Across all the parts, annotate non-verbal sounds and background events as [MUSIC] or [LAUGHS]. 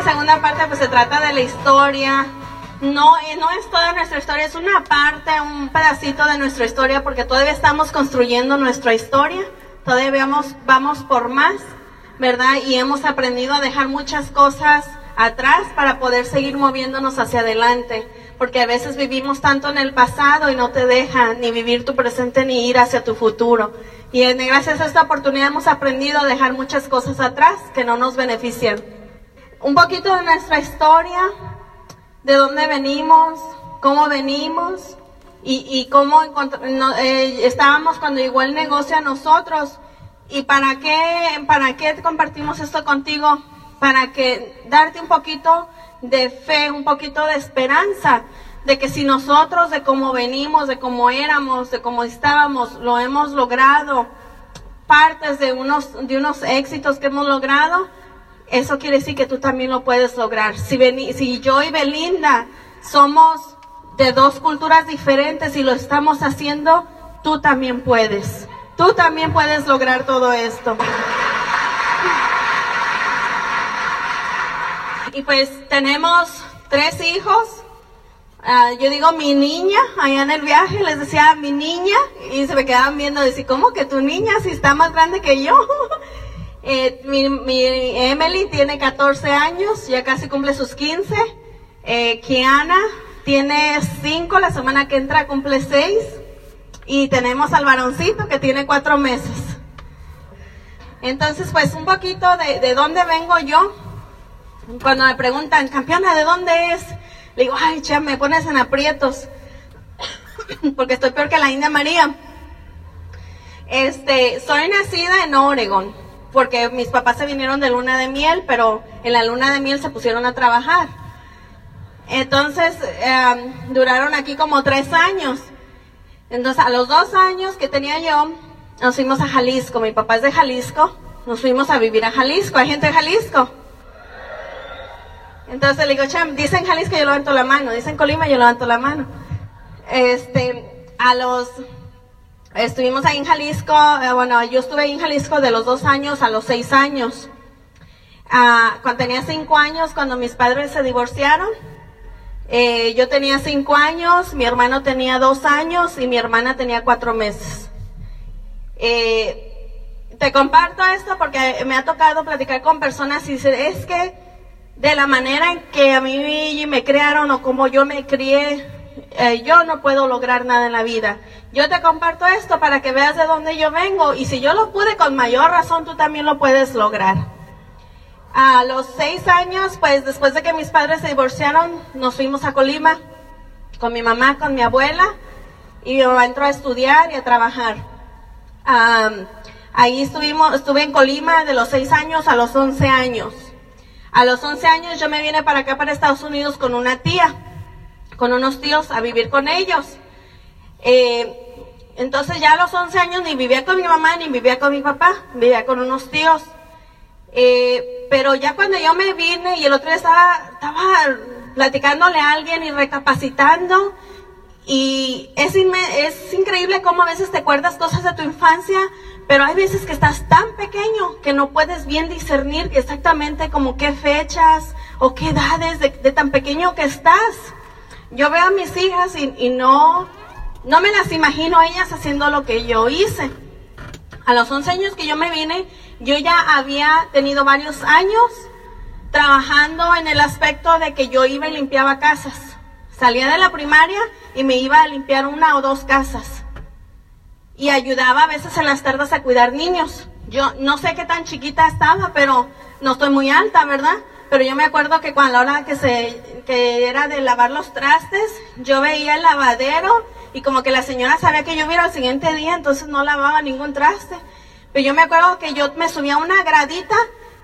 La segunda parte pues se trata de la historia. No, eh, no es toda nuestra historia, es una parte, un pedacito de nuestra historia porque todavía estamos construyendo nuestra historia, todavía vamos, vamos por más, ¿verdad? Y hemos aprendido a dejar muchas cosas atrás para poder seguir moviéndonos hacia adelante, porque a veces vivimos tanto en el pasado y no te deja ni vivir tu presente ni ir hacia tu futuro. Y gracias a esta oportunidad hemos aprendido a dejar muchas cosas atrás que no nos benefician. Un poquito de nuestra historia, de dónde venimos, cómo venimos y, y cómo eh, estábamos cuando llegó el negocio a nosotros. ¿Y para qué, para qué compartimos esto contigo? Para que darte un poquito de fe, un poquito de esperanza, de que si nosotros, de cómo venimos, de cómo éramos, de cómo estábamos, lo hemos logrado, partes de unos, de unos éxitos que hemos logrado, eso quiere decir que tú también lo puedes lograr. Si, si yo y Belinda somos de dos culturas diferentes y lo estamos haciendo, tú también puedes. Tú también puedes lograr todo esto. Y pues tenemos tres hijos. Ah, yo digo mi niña, allá en el viaje les decía mi niña y se me quedaban viendo, decir, ¿cómo que tu niña si está más grande que yo? [LAUGHS] eh, mi, mi, Emily tiene 14 años, ya casi cumple sus 15. Eh, Kiana tiene 5, la semana que entra cumple 6. Y tenemos al varoncito que tiene 4 meses. Entonces, pues un poquito de, de dónde vengo yo. Cuando me preguntan, campeona, ¿de dónde es? Le digo, ay, che, me pones en aprietos. [COUGHS] Porque estoy peor que la India María. Este, soy nacida en Oregon, porque mis papás se vinieron de luna de miel, pero en la luna de miel se pusieron a trabajar. Entonces, em, duraron aquí como tres años. Entonces, a los dos años que tenía yo, nos fuimos a Jalisco. Mi papá es de Jalisco. Nos fuimos a vivir a Jalisco. ¿Hay gente de Jalisco? Entonces le digo, Cham, dicen Jalisco, yo levanto la mano. Dicen Colima, yo levanto la mano. Este, a los, estuvimos ahí en Jalisco, eh, bueno, yo estuve ahí en Jalisco de los dos años a los seis años. Ah, cuando tenía cinco años, cuando mis padres se divorciaron, eh, yo tenía cinco años, mi hermano tenía dos años y mi hermana tenía cuatro meses. Eh, te comparto esto porque me ha tocado platicar con personas y es que de la manera en que a mí me crearon o como yo me crié, eh, yo no puedo lograr nada en la vida. Yo te comparto esto para que veas de dónde yo vengo y si yo lo pude con mayor razón, tú también lo puedes lograr. A los seis años, pues después de que mis padres se divorciaron, nos fuimos a Colima con mi mamá, con mi abuela y mi mamá entró a estudiar y a trabajar. ahí estuvimos, estuve en Colima de los seis años a los once años. A los 11 años yo me vine para acá, para Estados Unidos, con una tía, con unos tíos, a vivir con ellos. Eh, entonces ya a los 11 años ni vivía con mi mamá, ni vivía con mi papá, vivía con unos tíos. Eh, pero ya cuando yo me vine y el otro día estaba, estaba platicándole a alguien y recapacitando, y es, es increíble cómo a veces te acuerdas cosas de tu infancia, pero hay veces que estás tan pequeño que no puedes bien discernir exactamente como qué fechas o qué edades de, tan pequeño que estás. Yo veo a mis hijas y, no, no me las imagino ellas haciendo lo que yo hice. A los 11 años que yo me vine, yo ya había tenido varios años trabajando en el aspecto de que yo iba y limpiaba casas. Salía de la primaria y me iba a limpiar una o dos casas y ayudaba a veces en las tardes a cuidar niños. Yo no sé qué tan chiquita estaba, pero no estoy muy alta, ¿verdad? Pero yo me acuerdo que cuando la hora que se que era de lavar los trastes, yo veía el lavadero y como que la señora sabía que yo iba al siguiente día, entonces no lavaba ningún traste. Pero yo me acuerdo que yo me subía a una gradita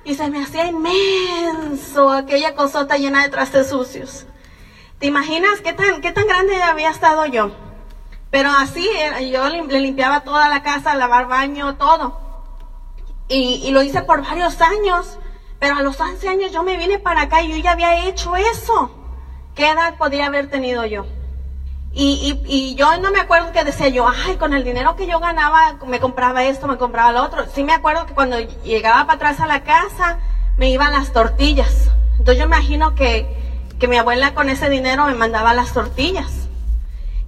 y se me hacía inmenso aquella cosota llena de trastes sucios. ¿Te imaginas qué tan, qué tan grande había estado yo? Pero así yo le limpiaba toda la casa, lavar baño, todo. Y, lo hice por varios años. Pero a los 11 años yo me vine para acá y yo ya había hecho eso. ¿Qué edad podría haber tenido yo? Y, y, yo no me acuerdo que decía yo, ay, con el dinero que yo ganaba me compraba esto, me compraba lo otro. Sí me acuerdo que cuando llegaba para atrás a la casa me iban las tortillas. Entonces yo imagino que, que mi abuela con ese dinero me mandaba las tortillas.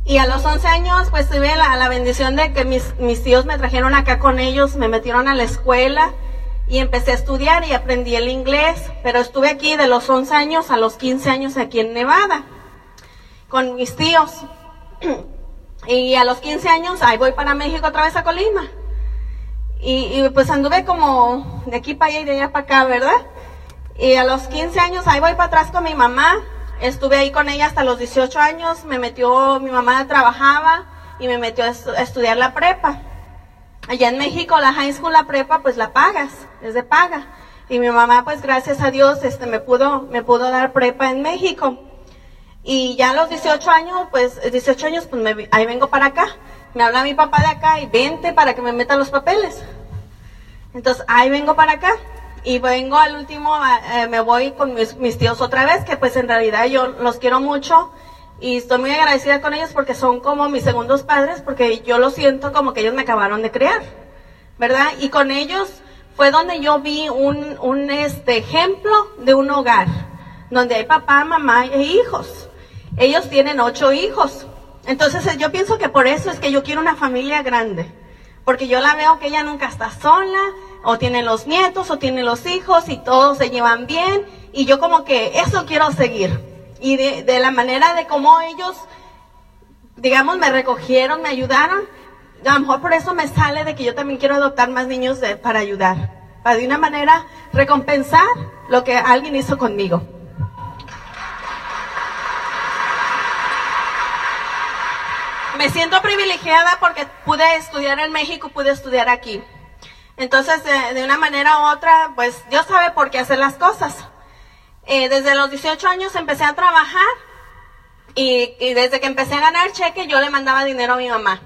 Y a los 11 años, pues tuve la, la bendición de que mis, mis tíos me trajeron acá con ellos, me metieron a la escuela y empecé a estudiar y aprendí el inglés, pero estuve aquí de los 11 años a los 15 años aquí en Nevada con mis tíos. [CLEARS THROAT] y a los 15 años, ahí voy para México otra vez a Colima. Y, y, pues anduve como de aquí para allá y de allá para acá, ¿verdad? Y a los 15 años, ahí voy para atrás con mi mamá. Estuve ahí con ella hasta los 18 años. Me metió, mi mamá trabajaba y me metió a, estu a estudiar la prepa. Allá en México, la high school, la prepa, pues la pagas, es de paga. Y mi mamá, pues gracias a Dios, este, me pudo, me pudo dar prepa en México. Y ya a los 18 años, pues 18 años, pues me, ahí vengo para acá. Me habla mi papá de acá y vente para que me meta los papeles. Entonces ahí vengo para acá. Y vengo al último, eh, me voy con mis, mis, tíos otra vez, que pues en realidad yo los quiero mucho. Y estoy muy agradecida con ellos porque son como mis segundos padres, porque yo lo siento como que ellos me acabaron de criar. ¿Verdad? Y con ellos fue donde yo vi un, un este, ejemplo de un hogar, donde hay papá, mamá e hijos ellos tienen ocho hijos. Entonces eh, yo pienso que por eso es que yo quiero una familia grande. Porque yo la veo que ella nunca está sola, o tiene los nietos, o tiene los hijos, y todos se llevan bien. Y yo como que eso quiero seguir. Y de, la manera de cómo ellos, digamos, me recogieron, me ayudaron, a lo mejor por eso me sale de que yo también quiero adoptar más niños de, para ayudar. Para de una manera recompensar lo que alguien hizo conmigo. me siento privilegiada porque pude estudiar en México, pude estudiar aquí. Entonces, de, de, una manera u otra, pues Dios sabe por qué hacer las cosas. Eh, desde los 18 años empecé a trabajar y, desde que empecé a ganar cheque yo le mandaba dinero a mi mamá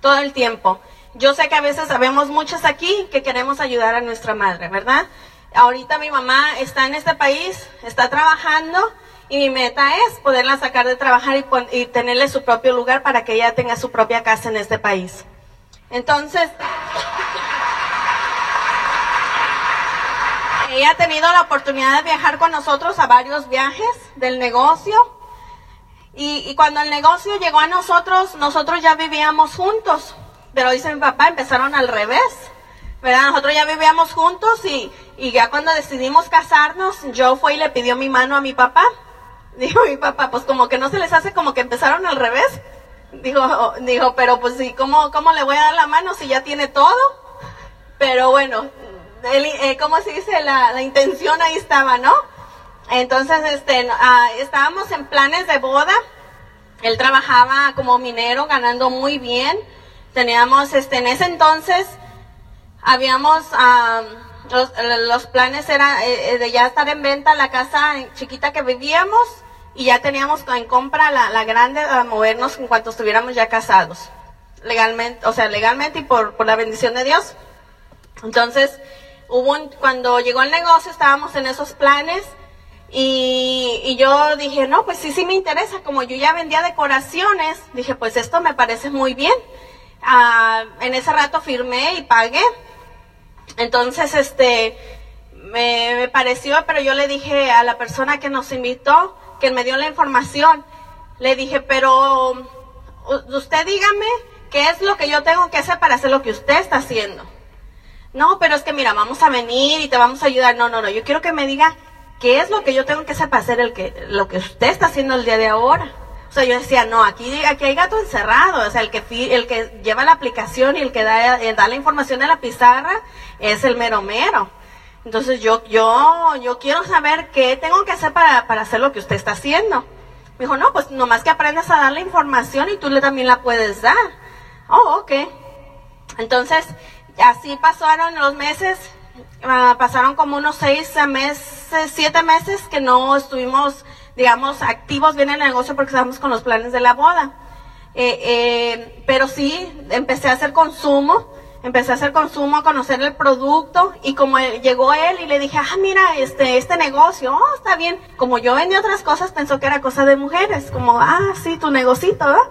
todo el tiempo. Yo sé que a veces sabemos muchos aquí que queremos ayudar a nuestra madre, ¿verdad? Ahorita mi mamá está en este país, está trabajando y mi meta es poderla sacar de trabajar y, y, tenerle su propio lugar para que ella tenga su propia casa en este país. Entonces, ella ha tenido la oportunidad de viajar con nosotros a varios viajes del negocio. Y, cuando el negocio llegó a nosotros, nosotros ya vivíamos juntos. Pero dice mi papá, empezaron al revés. ¿verdad? Nosotros ya vivíamos juntos y, ya cuando decidimos casarnos, yo fui y le pidió mi mano a mi papá. Dijo mi papá, pues como que no se les hace como que empezaron al revés. Dijo, dijo, pero pues sí, ¿cómo, ¿cómo le voy a dar la mano si ya tiene todo? Pero bueno, el, eh, ¿cómo se dice? La, la, intención ahí estaba, ¿no? Entonces, este, uh, estábamos en planes de boda. Él trabajaba como minero, ganando muy bien. Teníamos, este, en ese entonces, habíamos, um, los, los, planes eran eh, de ya estar en venta la casa chiquita que vivíamos y ya teníamos en compra la, la grande a movernos en cuanto estuviéramos ya casados. Legalmente, o sea, legalmente y por, por la bendición de Dios. Entonces, hubo un, cuando llegó el negocio estábamos en esos planes y, yo dije, no, pues sí, sí me interesa. Como yo ya vendía decoraciones, dije, pues esto me parece muy bien. Ah, en ese rato firmé y pagué. Entonces, este, me pareció, pero yo le dije a la persona que nos invitó, que me dio la información, le dije, pero usted dígame qué es lo que yo tengo que hacer para hacer lo que usted está haciendo. No, pero es que mira, vamos a venir y te vamos a ayudar. No, no, no, yo quiero que me diga qué es lo que yo tengo que hacer para hacer el que, lo que usted está haciendo el día de ahora. O sea, yo decía, no, aquí, aquí hay gato encerrado. O sea, el que, el que lleva la aplicación y el que da, eh, da la información de la pizarra es el mero mero. Entonces yo, yo, yo quiero saber qué tengo que hacer para, para hacer lo que usted está haciendo. Me dijo, no, pues nomás que aprendas a dar la información y tú le también la puedes dar. Oh, ok. Entonces, así pasaron los meses, uh, pasaron como unos seis meses, siete meses que no estuvimos, digamos, activos bien en el negocio porque estábamos con los planes de la boda. Eh, eh, pero sí, empecé a hacer consumo empecé a hacer consumo, a conocer el producto y como llegó él y le dije, ah, mira, este, este negocio, oh, está bien. Como yo vendía otras cosas, pensó que era cosa de mujeres, como, ah, sí, tu negocito, ¿verdad?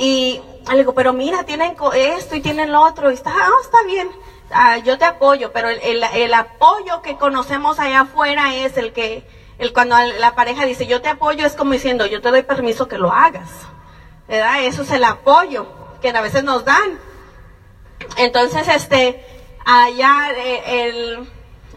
Y le digo, pero mira, tienen esto y tienen lo otro, y está, ah, está bien, ah, yo te apoyo, pero el, el, apoyo que conocemos allá afuera es el que, el cuando la pareja dice yo te apoyo es como diciendo yo te doy permiso que lo hagas, ¿verdad? Eso es el apoyo que a veces nos dan. Entonces, este, allá eh,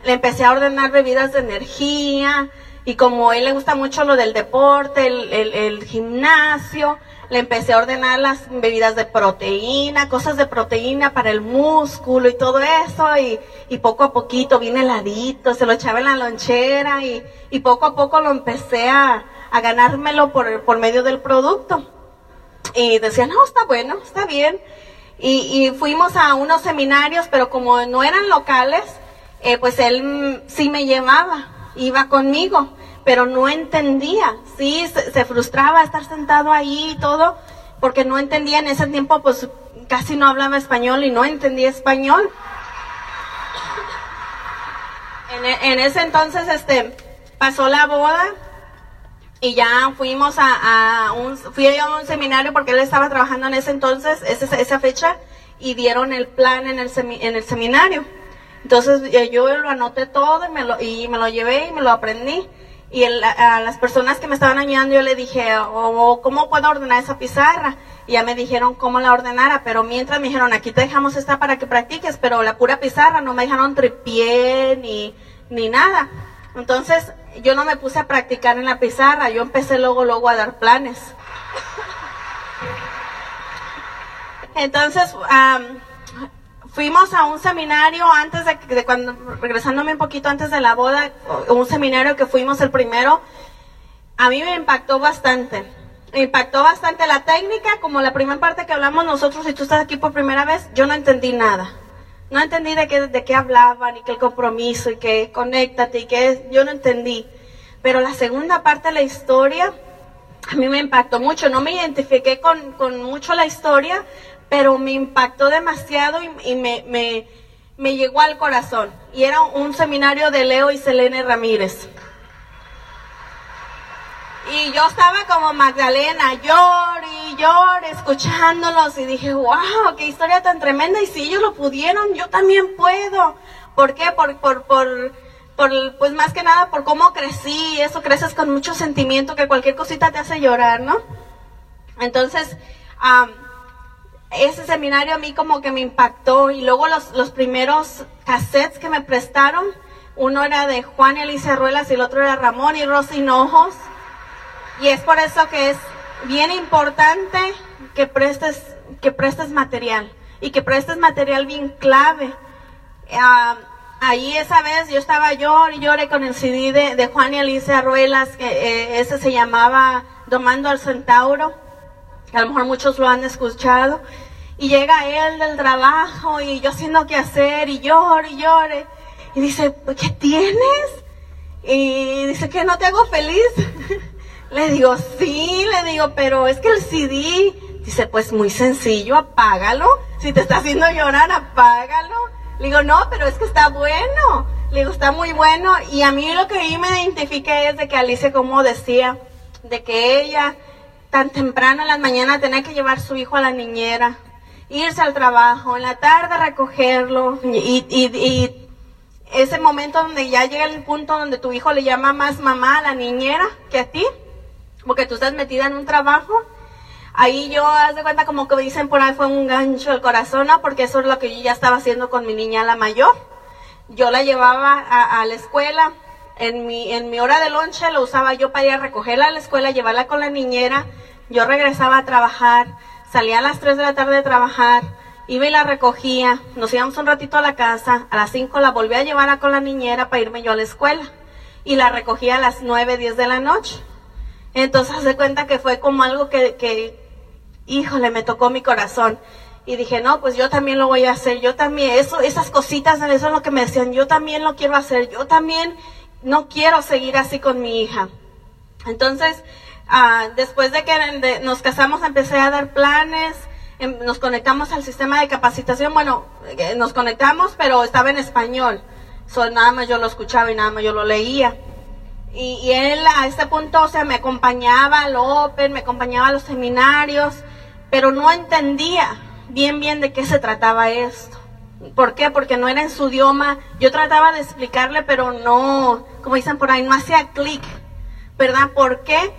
le empecé a ordenar bebidas de energía y como a él le gusta mucho lo del deporte, el, gimnasio, le empecé a ordenar las bebidas de proteína, cosas de proteína para el músculo y todo eso y, y poco a poquito viene heladito, se lo echaba en la lonchera y, y poco a poco lo empecé a, ganármelo por, por medio del producto. Y decía, no, está bueno, está bien. Y, fuimos a unos seminarios, pero como no eran locales, eh, pues él sí me llevaba, iba conmigo, pero no entendía, sí, se, frustraba estar sentado ahí y todo, porque no entendía en ese tiempo, pues casi no hablaba español y no entendía español. En, en ese entonces, este, pasó la boda y ya fuimos a, un, fui a un seminario porque él estaba trabajando en ese entonces, esa, esa fecha, y dieron el plan en el, en el seminario. Entonces yo lo anoté todo y me lo, y me lo llevé y me lo aprendí. Y a las personas que me estaban ayudando yo le dije, oh, ¿cómo puedo ordenar esa pizarra? Y ya me dijeron cómo la ordenara, pero mientras me dijeron, aquí te dejamos esta para que practiques, pero la pura pizarra, no me dejaron tripié ni, ni nada. Entonces yo no me puse a practicar en la pizarra, yo empecé luego, luego a dar planes. Entonces, fuimos a un seminario antes de, de, cuando, regresándome un poquito antes de la boda, un seminario que fuimos el primero, a mí me impactó bastante. Me impactó bastante la técnica, como la primera parte que hablamos nosotros, si tú estás aquí por primera vez, yo no entendí nada no entendí de qué, de qué hablaban y que el compromiso y que conéctate y que yo no entendí. Pero la segunda parte de la historia a mí me impactó mucho. No me identifiqué con, con mucho la historia, pero me impactó demasiado y, me, me, me llegó al corazón. Y era un seminario de Leo y Selene Ramírez. Y yo estaba como Magdalena, llor y llor, escuchándolos y dije, wow, qué historia tan tremenda. Y si ellos lo pudieron, yo también puedo. ¿Por qué? Por, por, por, por, pues más que nada por cómo crecí. Eso creces con mucho sentimiento que cualquier cosita te hace llorar, ¿no? Entonces, ese seminario a mí como que me impactó. Y luego los, los primeros cassettes que me prestaron, uno era de Juan y Alicia Ruelas y el otro era Ramón y Rosy Hinojos. Y es por eso que es bien importante que prestes, que prestes material y que prestes material bien clave. Ah, ahí esa vez yo estaba yo y lloré con el CD de, Juan y Alicia Ruelas, que eh, ese se llamaba Domando al Centauro, que a lo mejor muchos lo han escuchado. Y llega él del trabajo y yo haciendo que hacer y lloro y llore. Y dice, ¿qué tienes? Y dice que no te hago feliz. [LAUGHS] Le digo, sí, le digo, pero es que el CD, dice, pues muy sencillo, apágalo. Si te está haciendo llorar, apágalo. Le digo, no, pero es que está bueno. Le digo, está muy bueno. Y a mí lo que yo me identifique es de que Alicia, como decía, de que ella tan temprano en las mañanas tenía que llevar su hijo a la niñera, irse al trabajo, en la tarde recogerlo y, ese momento donde ya llega el punto donde tu hijo le llama más mamá a la niñera que a ti porque tú estás metida en un trabajo, ahí yo, haz de cuenta como que dicen por ahí fue un gancho del corazón. Porque eso es lo que yo ya estaba haciendo con mi niña la mayor. Yo la llevaba a, la escuela, en mi, en mi hora de lonche lo usaba yo para ir a recogerla a la escuela, llevarla con la niñera, yo regresaba a trabajar, salía a las 3 de la tarde de trabajar, iba y la recogía, nos íbamos un ratito a la casa, a las 5 la volví a llevar a con la niñera para irme yo a la escuela y la recogía a las 9, 10 de la noche. Entonces se cuenta que fue como algo que, que, híjole, me tocó mi corazón. Y dije, no, pues yo también lo voy a hacer, yo también, eso, esas cositas, eso es lo que me decían, yo también lo quiero hacer, yo también no quiero seguir así con mi hija. Entonces, ah, después de que nos casamos, empecé a dar planes, em, nos conectamos al sistema de capacitación, bueno, eh, nos conectamos, pero estaba en español, so, nada más yo lo escuchaba y nada más yo lo leía. Y, él a este punto, o sea, me acompañaba al Open, me acompañaba a los seminarios, pero no entendía bien, bien de qué se trataba esto. ¿Por qué? Porque no era en su idioma. Yo trataba de explicarle, pero no, como dicen por ahí, no hacía clic, ¿verdad? ¿Por qué?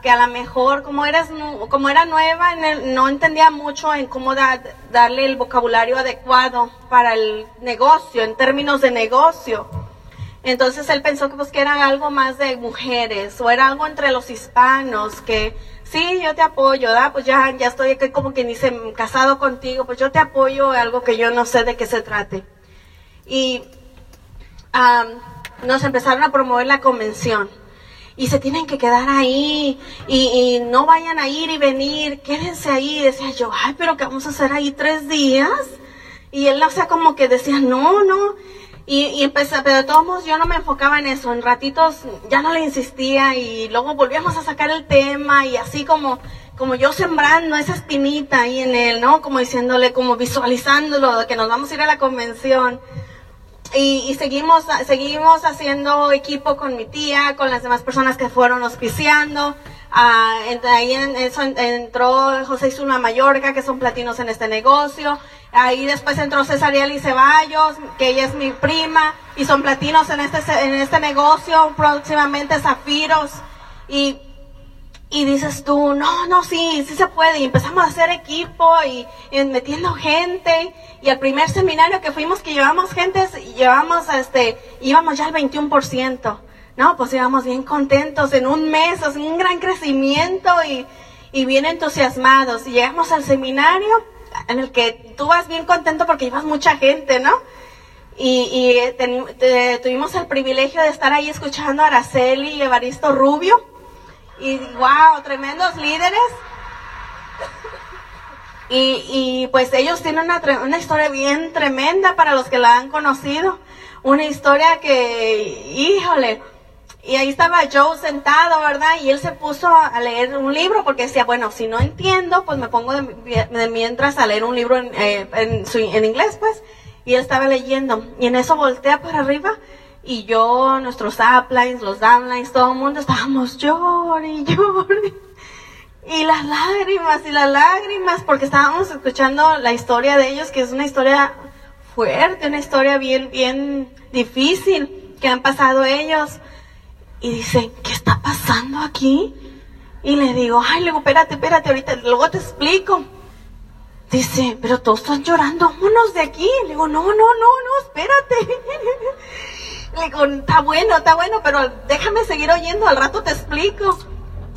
Que a lo mejor, como, eras, como era nueva, no entendía mucho en cómo darle el vocabulario adecuado para el negocio, en términos de negocio. Entonces él pensó que, pues, que era algo más de mujeres o era algo entre los hispanos, que sí, yo te apoyo, ¿da? Pues ya, ya estoy aquí como que dice, casado contigo, pues yo te apoyo, algo que yo no sé de qué se trate. Y nos empezaron a promover la convención y se tienen que quedar ahí y, no vayan a ir y venir, quédense ahí. decía yo, ay, pero ¿qué vamos a hacer ahí tres días? Y él, o sea, como que decía, no, no. Y, y pero de todos modos yo no me enfocaba en eso. En ratitos ya no le insistía y luego volvíamos a sacar el tema y así como, como yo sembrando esa espinita ahí en él, ¿no? Como diciéndole, como visualizándolo, que nos vamos a ir a la convención. Y, seguimos, seguimos haciendo equipo con mi tía, con las demás personas que fueron auspiciando. Ah, ahí entró José Isuna Mayorga, que son platinos en este negocio. Ahí después entró Cesariel y Ceballos, que ella es mi prima, y son platinos en este, en este negocio, próximamente zafiros. Y y dices tú, no, no, sí, sí se puede. Y empezamos a hacer equipo y, metiendo gente. Y el primer seminario que fuimos, que llevamos gente, llevamos, este, íbamos ya al 21%. No, pues íbamos bien contentos en un mes, o un gran crecimiento y, bien entusiasmados. Y llegamos al seminario en el que tú vas bien contento porque llevas mucha gente, ¿no? Y, y tuvimos el privilegio de estar ahí escuchando a Araceli y Evaristo Rubio y wow, tremendos líderes. Y, y pues ellos tienen una, una historia bien tremenda para los que la han conocido. Una historia que, híjole, y ahí estaba Joe sentado, ¿verdad? Y él se puso a leer un libro porque decía, bueno, si no entiendo, pues me pongo de, mientras a leer un libro en, eh, en, en, inglés, pues. Y él estaba leyendo. Y en eso voltea para arriba y yo, nuestros uplines, los downlines, todo el mundo estábamos llorando y. Y las lágrimas y las lágrimas, porque estábamos escuchando la historia de ellos, que es una historia fuerte, una historia bien, bien difícil que han pasado ellos. Y dice, ¿qué está pasando aquí? Y le digo, ay, le digo, espérate, espérate, ahorita, luego te explico. Dice, pero todos están llorando, vámonos de aquí. Le digo, no, no, no, no, espérate. [LAUGHS] Le digo, está bueno, está bueno, pero déjame seguir oyendo, al rato te explico.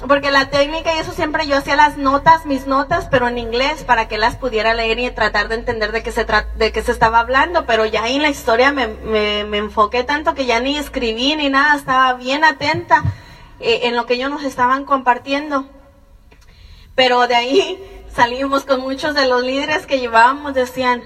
Porque la técnica y eso siempre yo hacía las notas, mis notas, pero en inglés para que las pudiera leer y tratar de entender de qué se, de qué se estaba hablando. Pero ya ahí en la historia me, me, enfoqué tanto que ya ni escribí ni nada, estaba bien atenta eh, en lo que ellos nos estaban compartiendo. Pero de ahí [LAUGHS] salimos con muchos de los líderes que llevábamos, decían,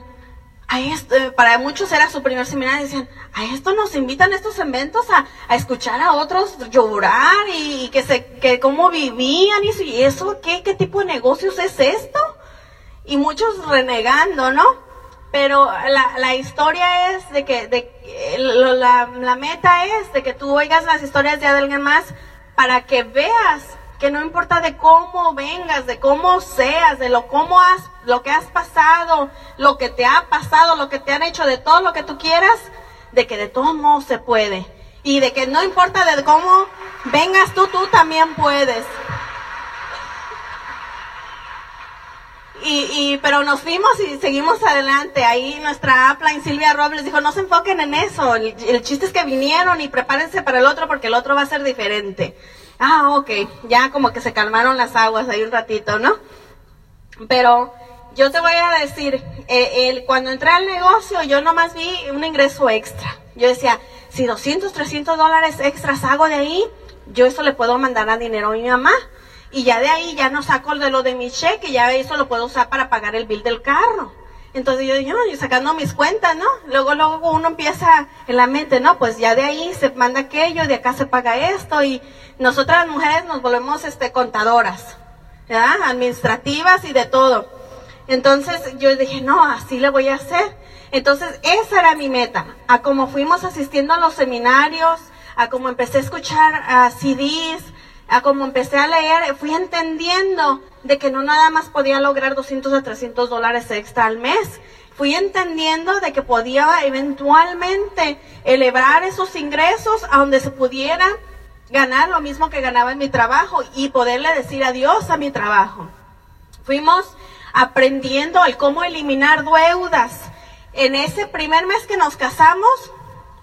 esto, para muchos era su primer seminario, decían, a esto nos invitan estos eventos a, a escuchar a otros llorar y, que se, que cómo vivían y, y eso, ¿qué, qué tipo de negocios es esto? Y muchos renegando, ¿no? Pero la, la historia es de que, de, la, la meta es de que tú oigas las historias de alguien más para que veas que no importa de cómo vengas, de cómo seas, de lo cómo has, lo que has pasado, lo que te ha pasado, lo que te han hecho, de todo lo que tú quieras, de que de todos modos se puede. Y de que no importa de cómo vengas tú, tú también puedes. Y, y, pero nos fuimos y seguimos adelante. Ahí nuestra upline Silvia Robles dijo, no se enfoquen en eso. El, chiste es que vinieron y prepárense para el otro porque el otro va a ser diferente. Ah, ok, ya como que se calmaron las aguas ahí un ratito, ¿no? Pero yo te voy a decir, eh, el, cuando entré al negocio yo nomás vi un ingreso extra. Yo decía, si 200, 300 dólares extras hago de ahí, yo eso le puedo mandar a dinero a mi mamá. Y ya de ahí ya no saco de lo de mi cheque, ya eso lo puedo usar para pagar el bill del carro. Entonces yo dije, no, sacando mis cuentas, ¿no? Luego, luego uno empieza en la mente, ¿no? Pues ya de ahí se manda aquello, de acá se paga esto, y nosotras mujeres nos volvemos este, contadoras. Administrativas y de todo. Entonces yo dije, no, así le voy a hacer. Entonces esa era mi meta. A como fuimos asistiendo a los seminarios, a como empecé a escuchar a CDs, a como empecé a leer, fui entendiendo de que no nada más podía lograr 200 a 300 dólares extra al mes. fui entendiendo de que podía eventualmente elevar esos ingresos a donde se pudiera ganar lo mismo que ganaba en mi trabajo y poderle decir adiós a mi trabajo. Fuimos aprendiendo el cómo eliminar deudas. En ese primer mes que nos casamos,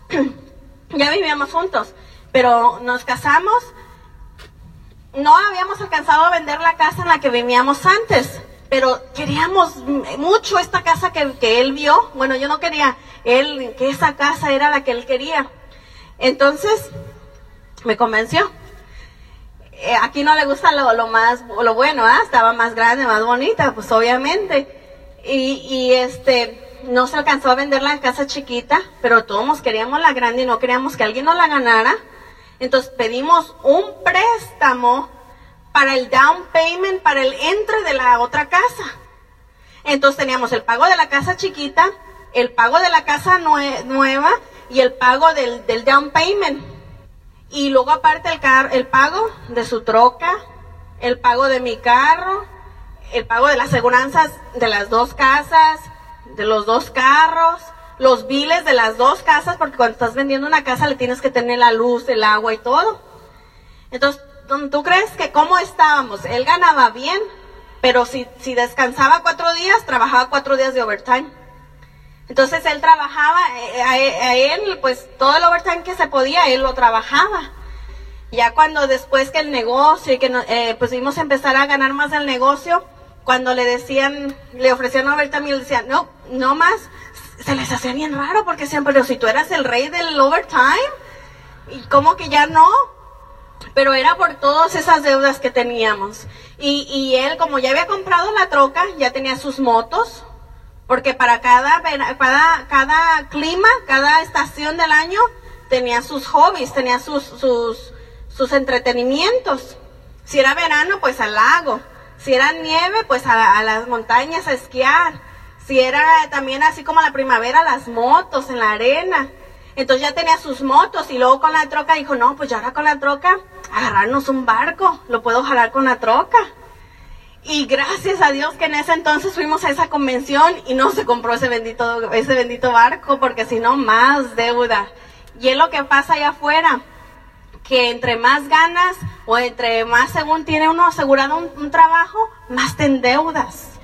[CLEARS THROAT] ya vivíamos juntos, pero nos casamos, no habíamos alcanzado a vender la casa en la que vivíamos antes, pero queríamos mucho esta casa que, que él vio. Bueno, yo no quería, él, que esa casa era la que él quería. Entonces, me convenció. Eh, aquí no le gusta lo, lo más, lo bueno, ¿ah? estaba más grande, más bonita, pues obviamente. Y, y este, no se alcanzó a vender la casa chiquita, pero todos queríamos la grande y no queríamos que alguien nos la ganara. Entonces pedimos un préstamo para el down payment, para el entre de la otra casa. Entonces teníamos el pago de la casa chiquita, el pago de la casa nueva y el pago del, del down payment. Y luego aparte el, el pago de su troca, el pago de mi carro, el pago de las aseguranzas de las dos casas, de los dos carros, los biles de las dos casas, porque cuando estás vendiendo una casa le tienes que tener la luz, el agua y todo. Entonces, ¿tú crees que cómo estábamos? Él ganaba bien, pero si, si descansaba cuatro días, trabajaba cuatro días de overtime. Entonces él trabajaba, eh, a, él, pues todo el overtime que se podía, él lo trabajaba. Ya cuando después que el negocio y que eh, pues a empezar a ganar más del negocio, cuando le decían, le ofrecían overtime y le decían, no, no más, se les hacía bien raro porque decían, pero si tú eras el rey del overtime, y como que ya no, pero era por todas esas deudas que teníamos. Y, y él, como ya había comprado la troca, ya tenía sus motos, porque para cada, cada, cada clima, cada estación del año, tenía sus hobbies, tenía sus, sus, sus entretenimientos. Si era verano, pues al lago. Si era nieve, pues a, a, las montañas a esquiar. Si era también así como la primavera, las motos en la arena. Entonces ya tenía sus motos y luego con la troca dijo, no, pues ya ahora con la troca, agarrarnos un barco, lo puedo jalar con la troca. Y gracias a Dios que en ese entonces fuimos a esa convención y no se compró ese bendito, ese bendito barco, porque si no, más deuda. Y es lo que pasa allá afuera, que entre más ganas o entre más según tiene uno asegurado un, un trabajo, más te endeudas.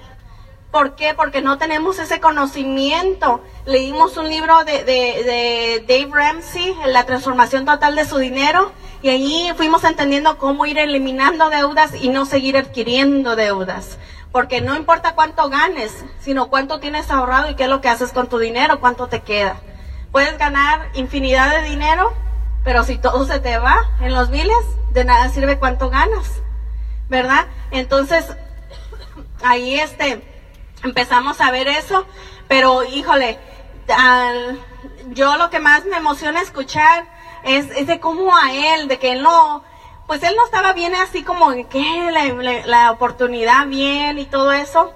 ¿Por qué? Porque no tenemos ese conocimiento. Leímos un libro de, Dave Ramsey, La transformación total de su dinero, y ahí fuimos entendiendo cómo ir eliminando deudas y no seguir adquiriendo deudas. Porque no importa cuánto ganes, sino cuánto tienes ahorrado y qué es lo que haces con tu dinero, cuánto te queda. Puedes ganar infinidad de dinero, pero si todo se te va en los biles, de nada sirve cuánto ganas. ¿Verdad? Entonces, ahí este empezamos a ver eso, pero híjole, yo lo que más me emociona escuchar es, de cómo a él, de que él no, pues él no estaba bien así como que la, la, oportunidad bien y todo eso,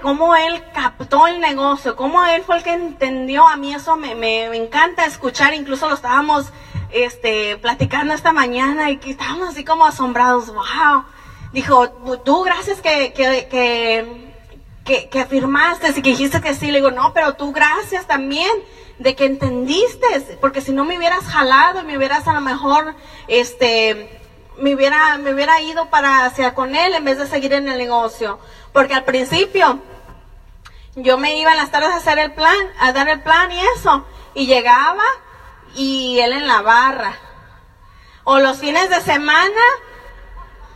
cómo él captó el negocio, cómo él fue el que entendió, a mí eso me, encanta escuchar, incluso lo estábamos este, platicando esta mañana y que estábamos así como asombrados, wow. Dijo, tú gracias que que, que afirmaste y que dijiste que sí. Le digo, no, pero tú gracias también de que entendiste, porque si no me hubieras jalado, me hubieras a lo mejor, este, me hubiera, me hubiera ido para hacia con él en vez de seguir en el negocio. Porque al principio, yo me iba en las tardes a hacer el plan, a dar el plan y eso, y llegaba y él en la barra. O los fines de semana,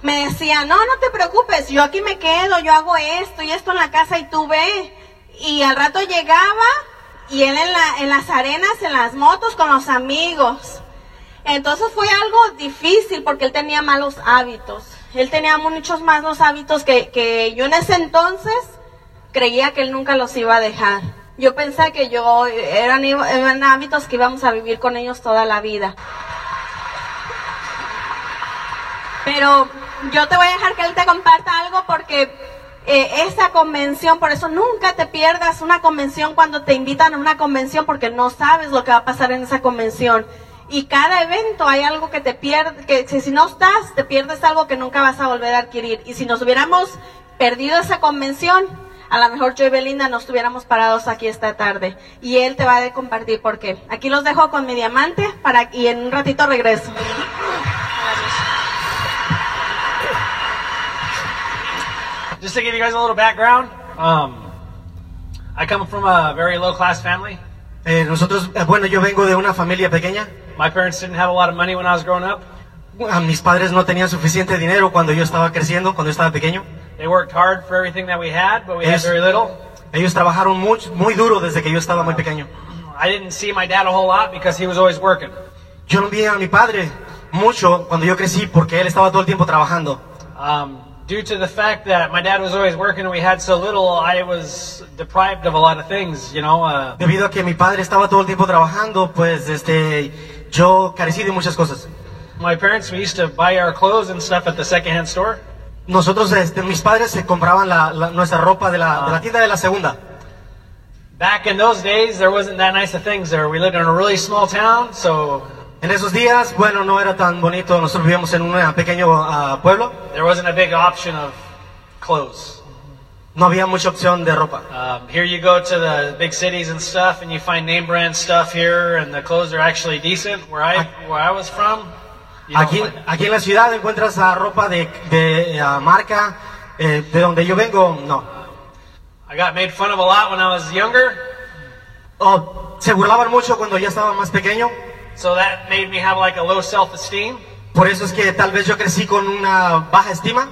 me decía, no, no te preocupes, yo aquí me quedo, yo hago esto y esto en la casa y tú ve. Y al rato llegaba y él en, la, en las arenas, en las motos con los amigos. Entonces fue algo difícil porque él tenía malos hábitos. Él tenía muchos malos hábitos que, que yo en ese entonces creía que él nunca los iba a dejar. Yo pensé que yo eran, eran hábitos que íbamos a vivir con ellos toda la vida. Pero yo te voy a dejar que él te comparta algo porque eh, esa convención, por eso nunca te pierdas una convención cuando te invitan a una convención porque no sabes lo que va a pasar en esa convención. Y cada evento hay algo que te pierde, que si no estás, te pierdes algo que nunca vas a volver a adquirir. Y si nos hubiéramos perdido esa convención, a lo mejor yo y Belinda no estuviéramos parados aquí esta tarde. Y él te va a compartir por qué. Aquí los dejo con mi diamante para, y en un ratito regreso. Just to give you guys a little background, um, I come from a very low class family. Eh, nosotros, eh, bueno, yo vengo de una familia pequeña. My parents didn't have a lot of money when I was growing up. Mis padres no tenían suficiente dinero cuando yo estaba creciendo, cuando yo estaba pequeño. They worked hard for everything that we had, but we had Yes. very little. Ellos trabajaron muy, muy duro desde que yo estaba muy pequeño. I didn't see my dad a whole lot because he was always working. Yo no vi a mi padre mucho cuando yo crecí porque él estaba todo el tiempo trabajando. Um, due to the fact that my dad was always working and we had so little, I was deprived of a lot of things, you know. Uh, Debido a que mi padre estaba todo el tiempo trabajando, pues este, yo carecí de muchas cosas. my parents, we used to buy our clothes and stuff at the secondhand store. Nosotros, este, mis padres se compraban la, la- nuestra ropa de la, de la tienda de la segunda. Back in those days, there wasn't that nice of things there. We lived in a really small town, so En esos días, bueno, no era tan bonito. Nosotros vivíamos en un eh, pequeño ah, pueblo. there wasn't a big option of clothes. No había mucha opción de ropa. Um, here you go to the big cities and stuff, and you find name brand stuff here, and the clothes are actually decent. Where I where I was from, Aquí, aquí en la ciudad encuentras ah, ropa de, de ah, marca. eh, de donde yo vengo, no. I got made fun of a lot when I was younger, Oh, se burlaban mucho cuando ya estaba más pequeño. So that made me have like a low self-esteem. Por eso es que tal vez yo crecí con una baja estima.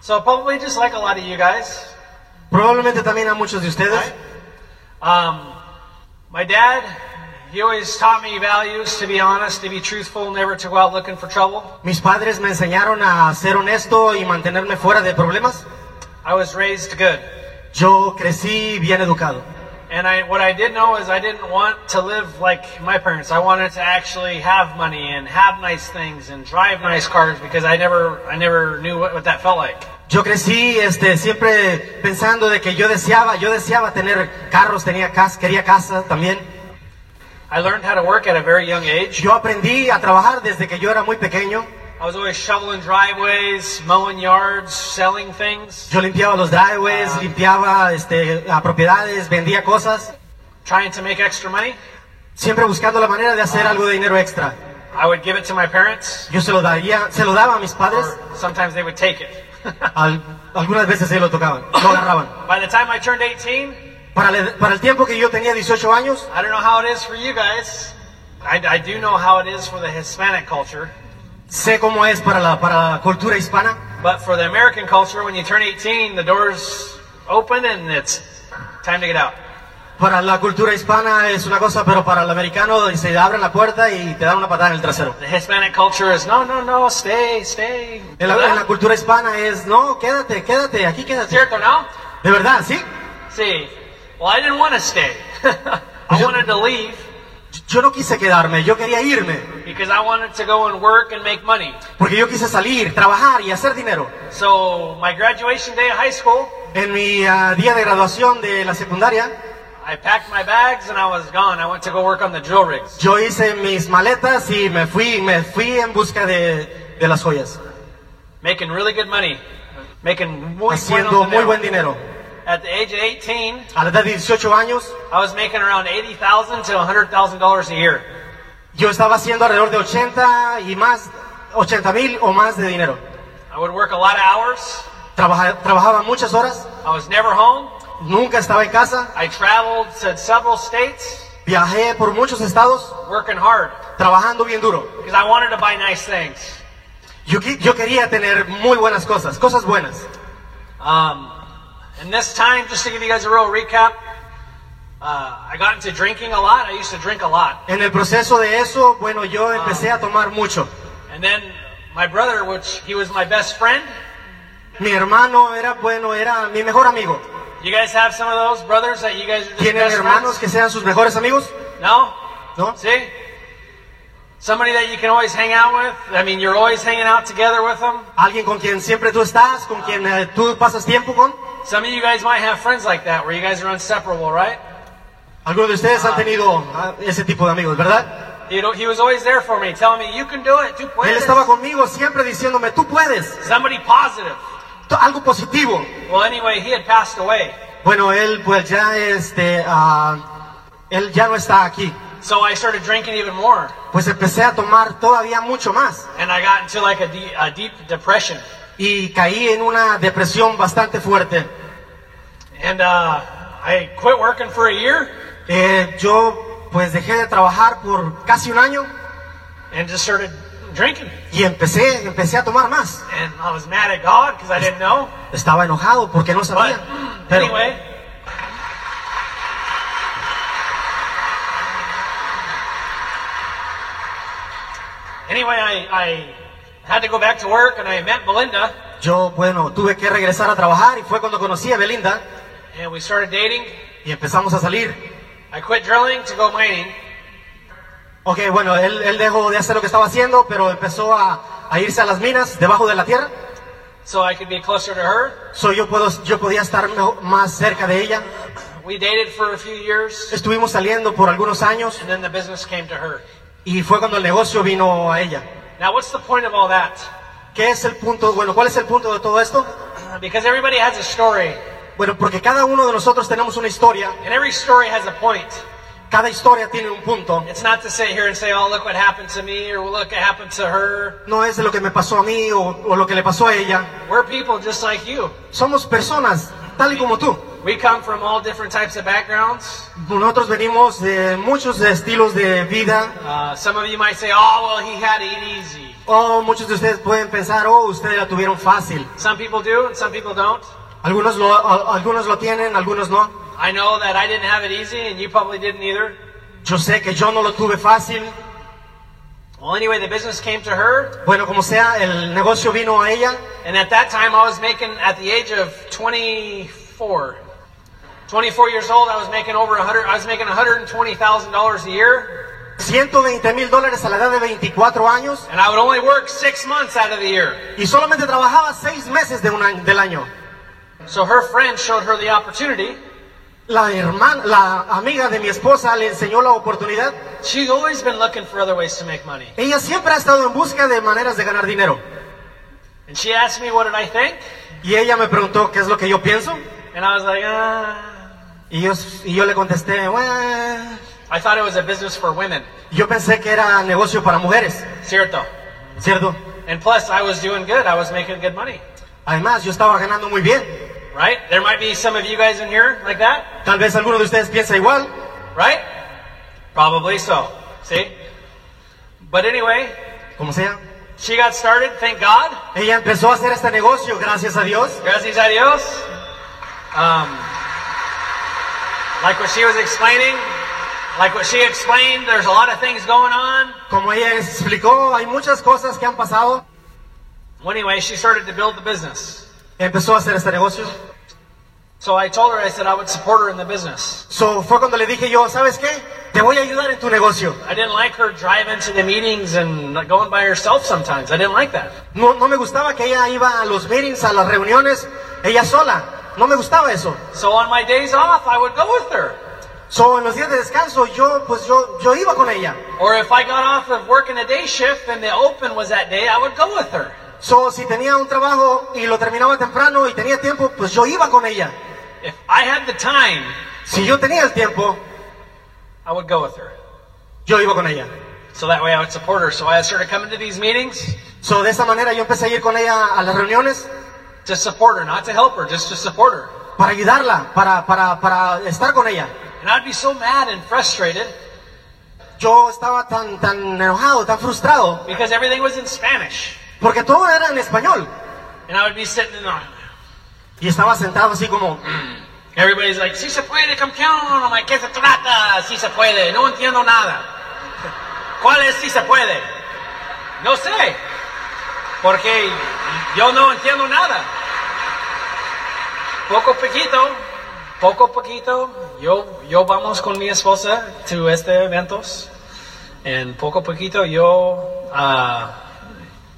So probably just like a lot of you guys. Probablemente también a muchos de ustedes. Um, my dad, he always taught me values to be honest, to be truthful, never to go out looking for trouble. Mis padres me enseñaron a ser honesto y mantenerme fuera de problemas. I was raised good. Yo crecí bien educado. And I, what I did know is I didn't want to live like my parents. I wanted to actually have money and have nice things and drive nice cars because I never, I never knew what, what that felt like. Yo crecí este, siempre pensando de que yo deseaba, yo deseaba tener carros, tenía casa, quería casa también. I learned how to work at a very young age. Yo aprendí a trabajar desde que yo era muy pequeño. I was always shoveling driveways, mowing yards, selling things, Yo limpiaba los driveways, limpiaba este, a propiedades, vendía cosas, trying to make extra money. siempre buscando la manera de hacer algo de dinero extra. I would give it to my parents. Yo se lo daría, se lo daba a mis padres. Or sometimes they would take it. [LAUGHS] Al- algunas veces ellos lo tocaban, lo agarraban. By the time I turned 18, Para, el- para el tiempo que yo tenía 18 años, I don't know how it is for you guys. I, I do know how it is for the Hispanic culture. Sé cómo es para la, para la cultura hispana. But for the American culture, when you turn 18, the doors open and it's time to get out. Para la cultura hispana es una cosa, pero para el americano se abre la puerta y te dan una patada en el trasero. The Hispanic culture is no, no, no, stay, stay. En la, en la cultura hispana es, no, quédate, quédate, aquí quédate. ¿Cierto, no? De verdad, sí. See, well, I didn't want to stay. [LAUGHS] I wanted to leave Yo no quise quedarme, yo quería irme. because I wanted to go and work and make money. Porque yo quise salir, trabajar y hacer dinero. So my graduation day of high school, En mi ah, día de graduación de la secundaria, I packed my bags and I was gone. I went to go work on the drill rigs. yo hice mis maletas y me fui, me fui en busca de, de las joyas. making really good money, making muy Haciendo muy dinero. buen dinero. At the age of 18, A la edad de 18 años, I was making around eighty thousand to hundred thousand dollars a year. yo estaba haciendo alrededor de 80 y más, 80 mil o más de dinero. I would work a lot of hours. Trabaja- trabajaba muchas horas, I was never home. nunca estaba en casa, I traveled to several states, viajé por muchos estados, working hard trabajando bien duro. because I wanted to buy nice things. Yo, yo quería tener muy buenas cosas, cosas buenas. Um, and this time, just to give you guys a real recap, uh, I got into drinking a lot. I used to drink a lot, En el proceso de eso, bueno, yo empecé a tomar mucho. and then my brother, which he was my best friend. Mi hermano era, bueno, era mi mejor amigo. You guys have some of those brothers that you guys are just ¿Tienen best hermanos friends? que sean sus mejores amigos? No? ¿No? See? Somebody that you can always hang out with. I mean, you're always hanging out together with them. Alguien con quien siempre tú estás, con quien eh, tú pasas tiempo con. Some of you guys might have friends like that where you guys are inseparable, right? Algunos de ustedes han tenido ah, ese tipo de amigos, ¿verdad? He, he was always there for me, telling me, you can do it, tú Él estaba conmigo siempre diciéndome, tú puedes. Somebody positive. Algo positivo. Well, anyway, he had passed away. Bueno, él pues ya este, ah, él ya no está aquí. So I started drinking even more. Pues empecé a tomar todavía mucho más And I got into like a, de- a deep depression. Y caí en una depresión bastante fuerte. And uh, I quit working for a year Eh, yo pues dejé de trabajar por casi un año and just started drinking. y empecé, empecé a tomar más. And I was mad at God because I didn't know. Estaba enojado porque no But sabía. Pero, anyway, anyway, I, I had to go back to work and I met Belinda yo, bueno, tuve que regresar a trabajar y fue cuando conocí a Belinda and we started dating. y empezamos a salir. I quit drilling to go mining. Ok, bueno, él, él dejó de hacer lo que estaba haciendo, pero empezó a, a irse a las minas debajo de la tierra. so I could be closer to her. So, yo, puedo, yo podía estar más cerca de ella. We dated for a few years, Estuvimos saliendo por algunos años and then the business came to her. y fue cuando el negocio vino a ella. Now, what's the point of all that? ¿Qué es el punto? Bueno, ¿cuál es el punto de todo esto? [CLEARS THROAT] Because everybody has a story, Bueno, porque cada uno de nosotros tenemos una historia. and every story has a point. Cada historia tiene un punto. It's not to sit here and say, oh, look what happened to me, or look what happened to her. No es de lo que me pasó a mí o, o lo que le pasó a ella. We're people just like you. Somos personas tal y como tú. We come from all different types of backgrounds. Nosotros venimos de muchos estilos de vida. Uh, some of you might say, oh, well, he had it easy. Oh, muchos de ustedes pueden pensar, oh, ustedes la tuvieron fácil. Some people do, and some people don't. Algunos lo, algunos lo tienen, algunos no. I know that I didn't have it easy, and you probably didn't either. Yo sé que yo no lo tuve fácil. Well, anyway, the business came to her, Bueno, como sea, el negocio vino a ella. and at that time, I was making, at the age of 24, 24 years old, I was making over 100, I was making $120,000 a year, 120 mil dólares a la edad de 24 años. and I would only work six months out of the year. Y solamente trabajaba seis meses de un año- del año. So her friend showed her the opportunity. La hermana, la amiga de mi esposa le enseñó la oportunidad. She's always been looking for other ways to make money. Ella siempre ha estado en busca de maneras de ganar dinero. And she asked me, what did I think? Y ella me preguntó qué es lo que yo pienso. And I was like, ah. Y yo, y yo le contesté, bueno, I thought it was a business for women. yo pensé que era negocio para mujeres, Cierto. ¿cierto? And plus, I was doing good. I was making good money. Además, yo estaba ganando muy bien. Right? There might be some of you guys in here like that. Tal vez alguno de ustedes piensa igual. Right? Probably so. See? But anyway, Como sea. she got started. Thank God. Ella empezó a hacer este negocio, gracias a Dios. Gracias a Dios. Um, like what she was explaining, like what she explained, there's a lot of things going on. Como ella explicó, hay muchas cosas que han pasado. Well, anyway, she started to build the business. Empezó a hacer este negocio. So I told her, I said I would support her in the business. So, fue cuando le dije yo, ¿sabes qué? Te voy a ayudar en tu negocio. I didn't like her driving to the meetings and going by herself sometimes. I didn't like that. No, no me gustaba que ella iba a los meetings, a las reuniones, ella sola. No me gustaba eso. So on my days off, I would go with her. So, en los días de descanso, yo, pues yo, yo iba con ella. Or if I got off of working a day shift and the open was that day, I would go with her. So, si tenía un trabajo y lo terminaba temprano y tenía tiempo, pues yo iba con ella. If I had the time, Si yo tenía el tiempo, I would go with her. yo iba con ella. So that way I would support her. So I started coming to these meetings So, de esa manera yo empecé a ir con ella a las reuniones to support her, not to help her, just to support her. para ayudarla, para, para, para estar con ella. And I'd be so mad and frustrated Yo estaba tan, tan enojado, tan frustrado, because everything was in Spanish. porque todo era en español. And I would be sitting in the, Y estaba sentado así como, everybody's like, si se puede, campeón. I'm like, ¿qué se trata? Si se puede. No entiendo nada. [LAUGHS] ¿Cuál es si se puede? No sé. Porque yo no entiendo nada. Poco poquito, poco poquito, yo, yo vamos con mi esposa to este eventos. En poco poquito yo, ah,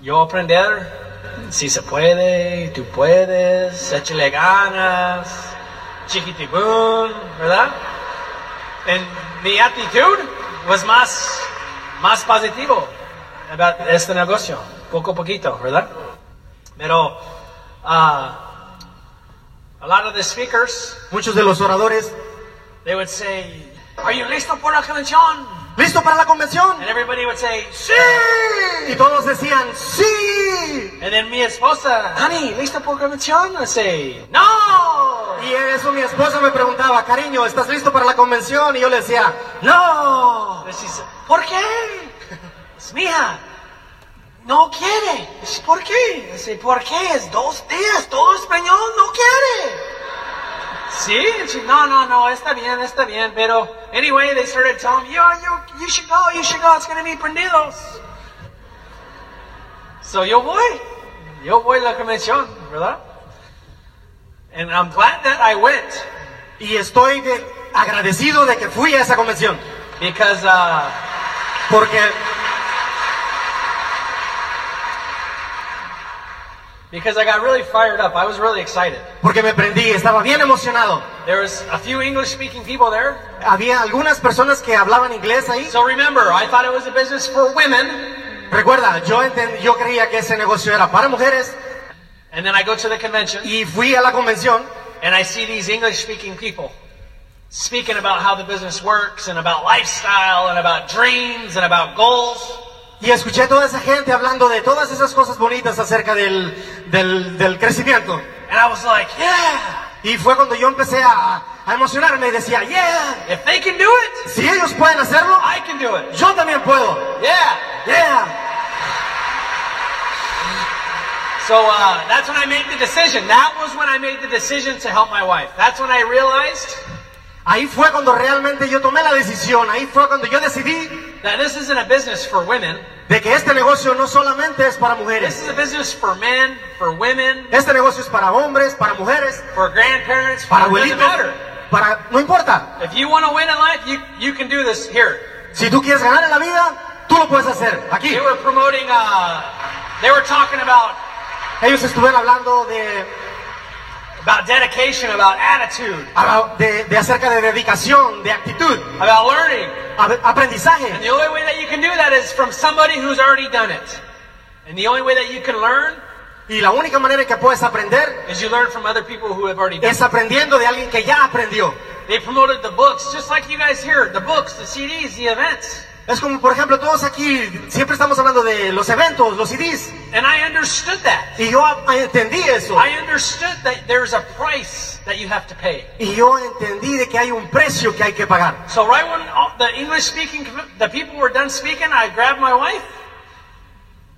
yo aprender si se puede, tú puedes, échale ganas, chiquitibún, ¿verdad? And mi actitud was más, más positivo about este negocio, poco a poquito, ¿verdad? Pero, ah, a lot of the speakers, muchos de los oradores, they would say, Are you listo por la convención? ¿listo para la convención? And everybody would say, Sí. Y todos decían, sí. And then mi esposa, honey, listo por la convención? I say, No. Y eso mi esposa me preguntaba, cariño, ¿estás listo para la convención? Y yo le decía, no. Said, ¿Por qué? Es mija, no quiere. ¿Por qué? Dice, ¿por qué? Es dos días, todo español no quiere. Sí, no, no, no, está bien, está bien, pero anyway, they started telling me, yo, you, you should go, you should go, it's to be prendidos. So yo voy, yo voy a la convención, ¿verdad? And I'm glad that I went Y estoy de- agradecido de que fui a esa convención. because uh, Porque, because I got really fired up. I was really excited. porque me prendí, estaba bien emocionado. There was a few English-speaking people there. Había algunas personas que hablaban inglés ahí. So remember, I thought it was a business for women, Recuerda, yo, enten- yo creía que ese negocio era para mujeres and then I go to the convention y fui a la convención and I see these English-speaking people speaking about how the business works and about lifestyle and about dreams and about goals. Y escuché toda esa gente hablando de todas esas cosas bonitas acerca del, del, del crecimiento. And I was like, yeah, Y fue cuando yo empecé a, a emocionarme y decía, yeah, if they can do it, si ellos pueden hacerlo, I can do it. yo también puedo. Yeah. Yeah. So uh, that's when I made the decision. That was when I made the decision to help my wife. That's when I realized Ahí fue cuando realmente yo tomé la decisión, ahí fue cuando yo decidí that this isn't a business for women. de que este negocio no solamente es para This mujeres, is a business for men, for women, este negocio es para hombres, para mujeres, for grandparents, para abuelitos, para... No importa, If you want to win in life, you, you can do this here. si tú quieres ganar en la vida, tú lo puedes hacer, aquí. They were promoting, uh, they were talking about, Ellos estuvieron hablando de, about dedication, about attitude, de, de acerca de dedicación, de actitud, about learning. aprendizaje. And the only way that you can do that is from somebody who's already done it. And the only way that you can learn Y la única manera en que puedes aprender is you learn from other people who have already done es it. aprendiendo de alguien que ya aprendió. They promoted the books, just like you guys here, the books, the CDs, the events. Es como, por ejemplo, todos aquí siempre estamos hablando de los eventos, los CDs. And I understood that. Y yo entendí eso. I understood that there's a price that you have to pay. Y yo entendí de que hay un precio que hay que pagar. So right when the English speaking, the people were done speaking, I grabbed my wife.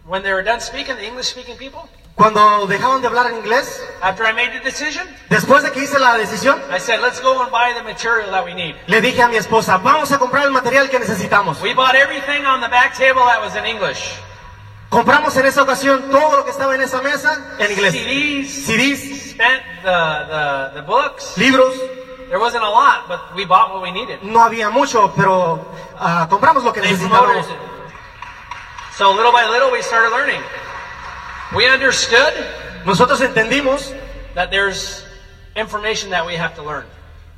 When they were done speaking, the English speaking people, Cuando dejaban de hablar en inglés, after I made the decision, después de que hice la decisión, I said, let's go and buy the material that we need. le dije a mi esposa, vamos a comprar el material que necesitamos. We bought everything on the back table that was in English. Compramos en esa ocasión todo lo que estaba en esa mesa en inglés. CDs, CDs, spent the, the, the books. libros, There wasn't a lot, but we bought what we needed. no había mucho, pero ah, compramos lo que necesitábamos. it. So little by little, we started learning. We understood Nosotros entendimos that there's information that we have to learn.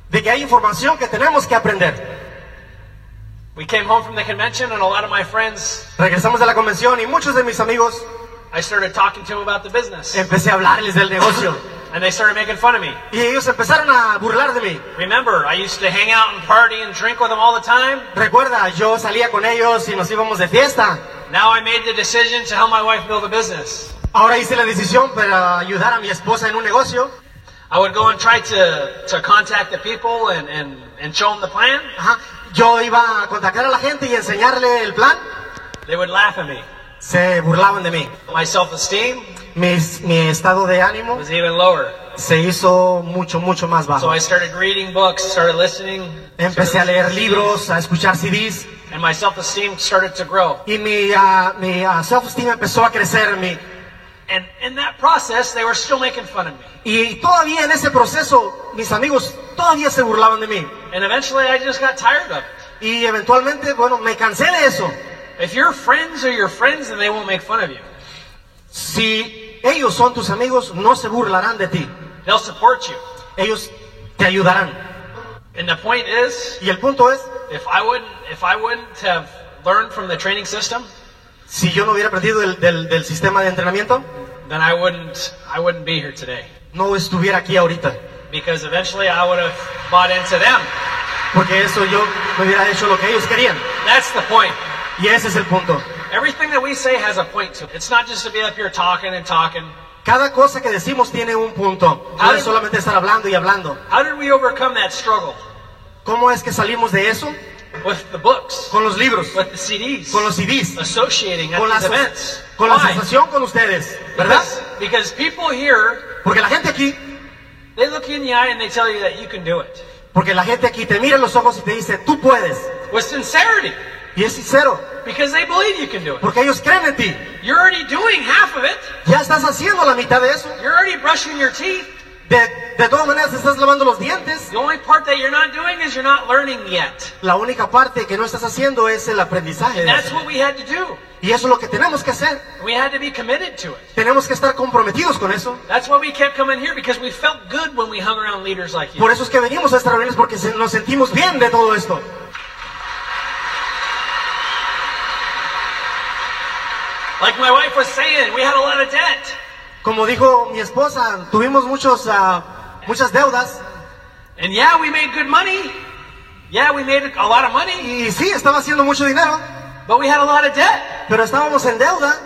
de que hay información que tenemos que aprender. We came home from the convention, and a lot of my friends, Regresamos de la convención y muchos de mis amigos I started talking to them about the business, empecé a hablarles del negocio [LAUGHS] and they started making fun of me. y ellos empezaron a burlar de mí. Remember, I used to hang out and party and drink with them all the time. Recuerda, yo salía con ellos y nos íbamos de fiesta. Now I made the decision to help my wife build a business. Ahora hice la decisión para ayudar a mi esposa en un negocio. I would go and try to, to contact the people and, and, and show them the plan. Ajá. Yo iba a contactar a la gente y enseñarle el plan. They would laugh at me. Se burlaban de mí. My self-esteem Mi, mi estado de ánimo was even lower. se hizo mucho, mucho más So bajo. I started reading books, started listening. Empecé a started leer listening to libros, a escuchar CDs And my self-esteem started to grow. y mi, ah, mi ah, self-esteem empezó a crecer. Mi, And in that process, they were still making fun of me. y todavía en ese proceso, mis amigos todavía se burlaban de mí. And eventually I just got tired of it. Y eventualmente, bueno, me cansé de eso. If your friends are your friends, then they won't make fun of you. Si ellos son tus amigos, no se burlarán de ti. They'll support you. Ellos te ayudarán. And the point is, Y el punto es, if I wouldn't, if I wouldn't have learned from the training system, si yo no hubiera aprendido del, del- del sistema de entrenamiento, then I wouldn't, I wouldn't be here today. no estuviera aquí ahorita. because eventually I would have bought into them. porque eso yo me hubiera hecho lo que ellos querían. That's the point. Y ese es el punto. Everything that we say has a point to it. It's not just to be up here talking and talking. Cada cosa que decimos tiene un punto. No es solamente estar hablando y hablando. How did we overcome that struggle? ¿Cómo es que salimos de eso? With the books, Con los libros, with the CDs, con los CDs, associating at con la, these events. con la asociación con ustedes, ¿verdad? Because, because people here, Porque la gente aquí, they look you in the eye and they tell you that you can do it. porque la gente aquí te mira en los ojos y te dice, tú puedes. With sincerity. Y es sincero, Because they believe you can do it. porque ellos creen en ti. You're already doing half of it. Ya estás haciendo la mitad de eso. You're already brushing your teeth. De, de todas maneras, estás lavando los dientes. The only part that you're not doing is you're not learning yet. La única parte que no estás haciendo es el aprendizaje. And that's what we had to do. Y eso es lo que tenemos que hacer. We had to be committed to it. Tenemos que estar comprometidos con eso. That's why we kept coming here because we felt good when we hung around leaders like you. Por eso es que venimos a estas reuniones porque nos sentimos bien de todo esto. Like my wife was saying, we had a lot of debt. Como dijo mi esposa, tuvimos muchos, ah, muchas deudas. And yeah, we made good money. Yeah, we made a lot of money. Y sí, estaba haciendo mucho dinero, But we had a lot of debt. pero estábamos en deuda.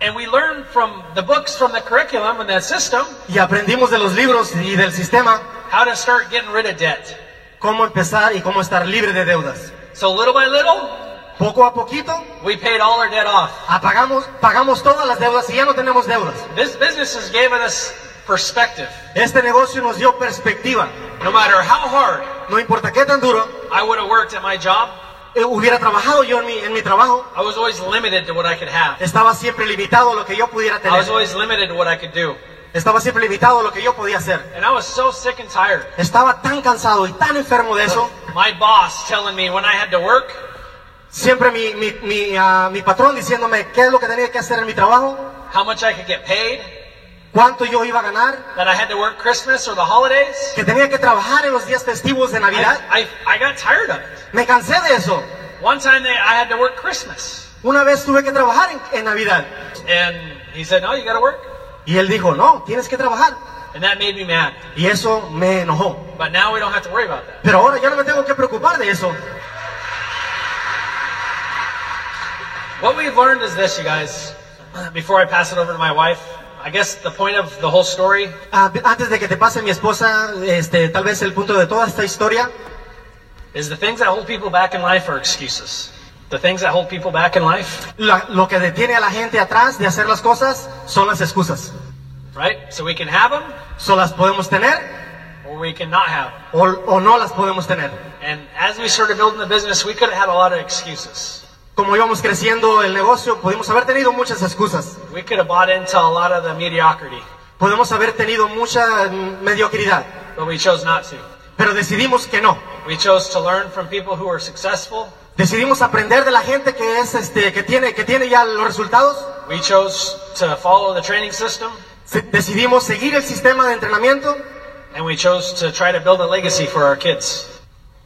And we learned from the books, from the curriculum and that system, Y aprendimos de los libros y del sistema how to start getting rid of debt. cómo empezar y cómo estar libre de deudas. So little by little, Poco a poquito we paid all our debt off. apagamos, pagamos todas las deudas y ya no tenemos deudas. This business has given us perspective. Este negocio nos dio perspectiva. No matter how hard No importa qué tan duro I would have worked at my job, eh, hubiera trabajado yo en mi, en mi trabajo, I was always limited to what I could have. estaba siempre limitado a lo que yo pudiera I was tener. always limited to what I could do. Estaba siempre limitado a lo que yo podía hacer. And I was so sick and tired. Estaba tan cansado y tan enfermo de eso. My boss telling me when I had to work, Siempre mi, mi, mi, ah, mi patrón diciéndome qué es lo que tenía que hacer en mi trabajo, how much I could get paid, cuánto yo iba a ganar, that I had to work Christmas or the holidays. que tenía que trabajar en los días festivos de Navidad. I, I, I got tired of it. Me cansé de eso. One time they, I had to work Christmas. Una vez tuve que trabajar en, en Navidad. And he said, no, you got to work. Y él dijo, no, tienes que trabajar. And that made me mad. Y eso me enojó. But now we don't have to worry about that. Pero ahora ya no me tengo que preocupar de eso. What we've learned is this, you guys. Before I pass it over to my wife, I guess the point of the whole story Ah, antes de que te pase mi esposa, este, tal vez el punto de toda esta historia is the things that hold people back in life are excuses. The things that hold people back in life, La- lo que detiene a la gente atrás de hacer las cosas son las excusas. right? So we can have them So las podemos tener or we can not have them. o, o no las podemos tener. And as we started building the business, we could have had a lot of excuses. Como íbamos creciendo el negocio, pudimos haber tenido muchas excusas. We could have bought into a lot of the mediocrity, Podemos haber tenido mucha mediocridad, but we chose not to. pero decidimos que no. We chose to learn from people who are successful. Decidimos aprender de la gente que es este que tiene que tiene ya los resultados. We chose to follow the training system, Decidimos seguir el sistema de entrenamiento and we chose to try to build a legacy for our kids.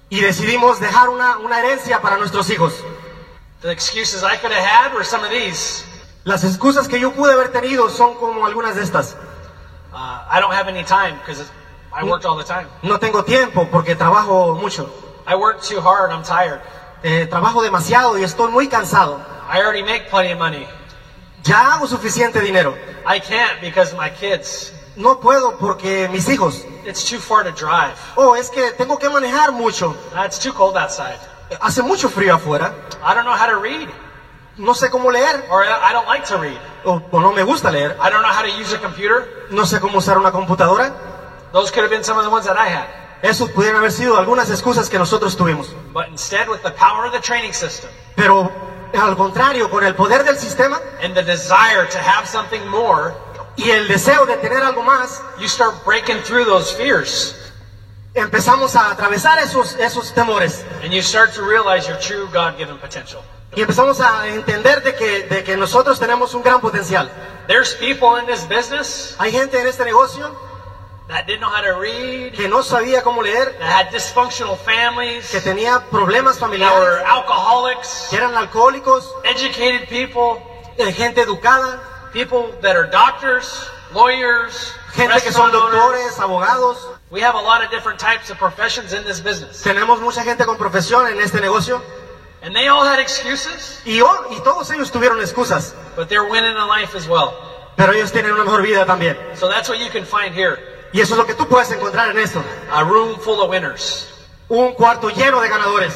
y decidimos dejar una, una herencia para nuestros hijos. The excuses I could have had were some of these. Las excusas que yo pude haber tenido son como algunas de estas. Uh, I don't have any time because I worked all the time. No tengo tiempo porque trabajo mucho. I worked too hard. I'm tired. Eh, trabajo demasiado y estoy muy cansado. I already make plenty of money. Ya hago suficiente dinero. I can't because my kids. No puedo porque mis hijos. It's too far to drive. Oh, es que tengo que manejar mucho. Uh, It's too cold outside. Hace mucho frío afuera. I don't know how to read, No sé cómo leer. or I don't like to read. O, o no me gusta leer. I don't know how to use a computer. No sé cómo usar una computadora. Those could have been some of the ones that I had. Esos pudieran haber sido algunas excusas que nosotros tuvimos. But instead, with the power of the training system Pero al contrario, con el poder del sistema and the desire to have something more, y el deseo de tener algo más, you start breaking through those fears empezamos a atravesar esos, esos temores. and you start to realize your true God given potential. Y empezamos a entender de que, de que nosotros tenemos un gran potencial. There's people in this business Hay gente en este negocio that didn't know how to read, que no sabía cómo leer, that had dysfunctional families, que tenía problemas that were familiares, alcoholics, que eran alcohólicos, educated people, eh, gente educada, people that are doctors, lawyers, gente que son doctores, abogados. We have a lot of different types of professions in this business. Tenemos mucha gente con profesión en este negocio And they all had excuses, y, y todos ellos tuvieron excusas, but they're winning in life as well. pero ellos tienen una mejor vida también. So that's what you can find here. Y eso es lo que tú puedes encontrar en esto. A room full of winners. Un cuarto lleno de ganadores.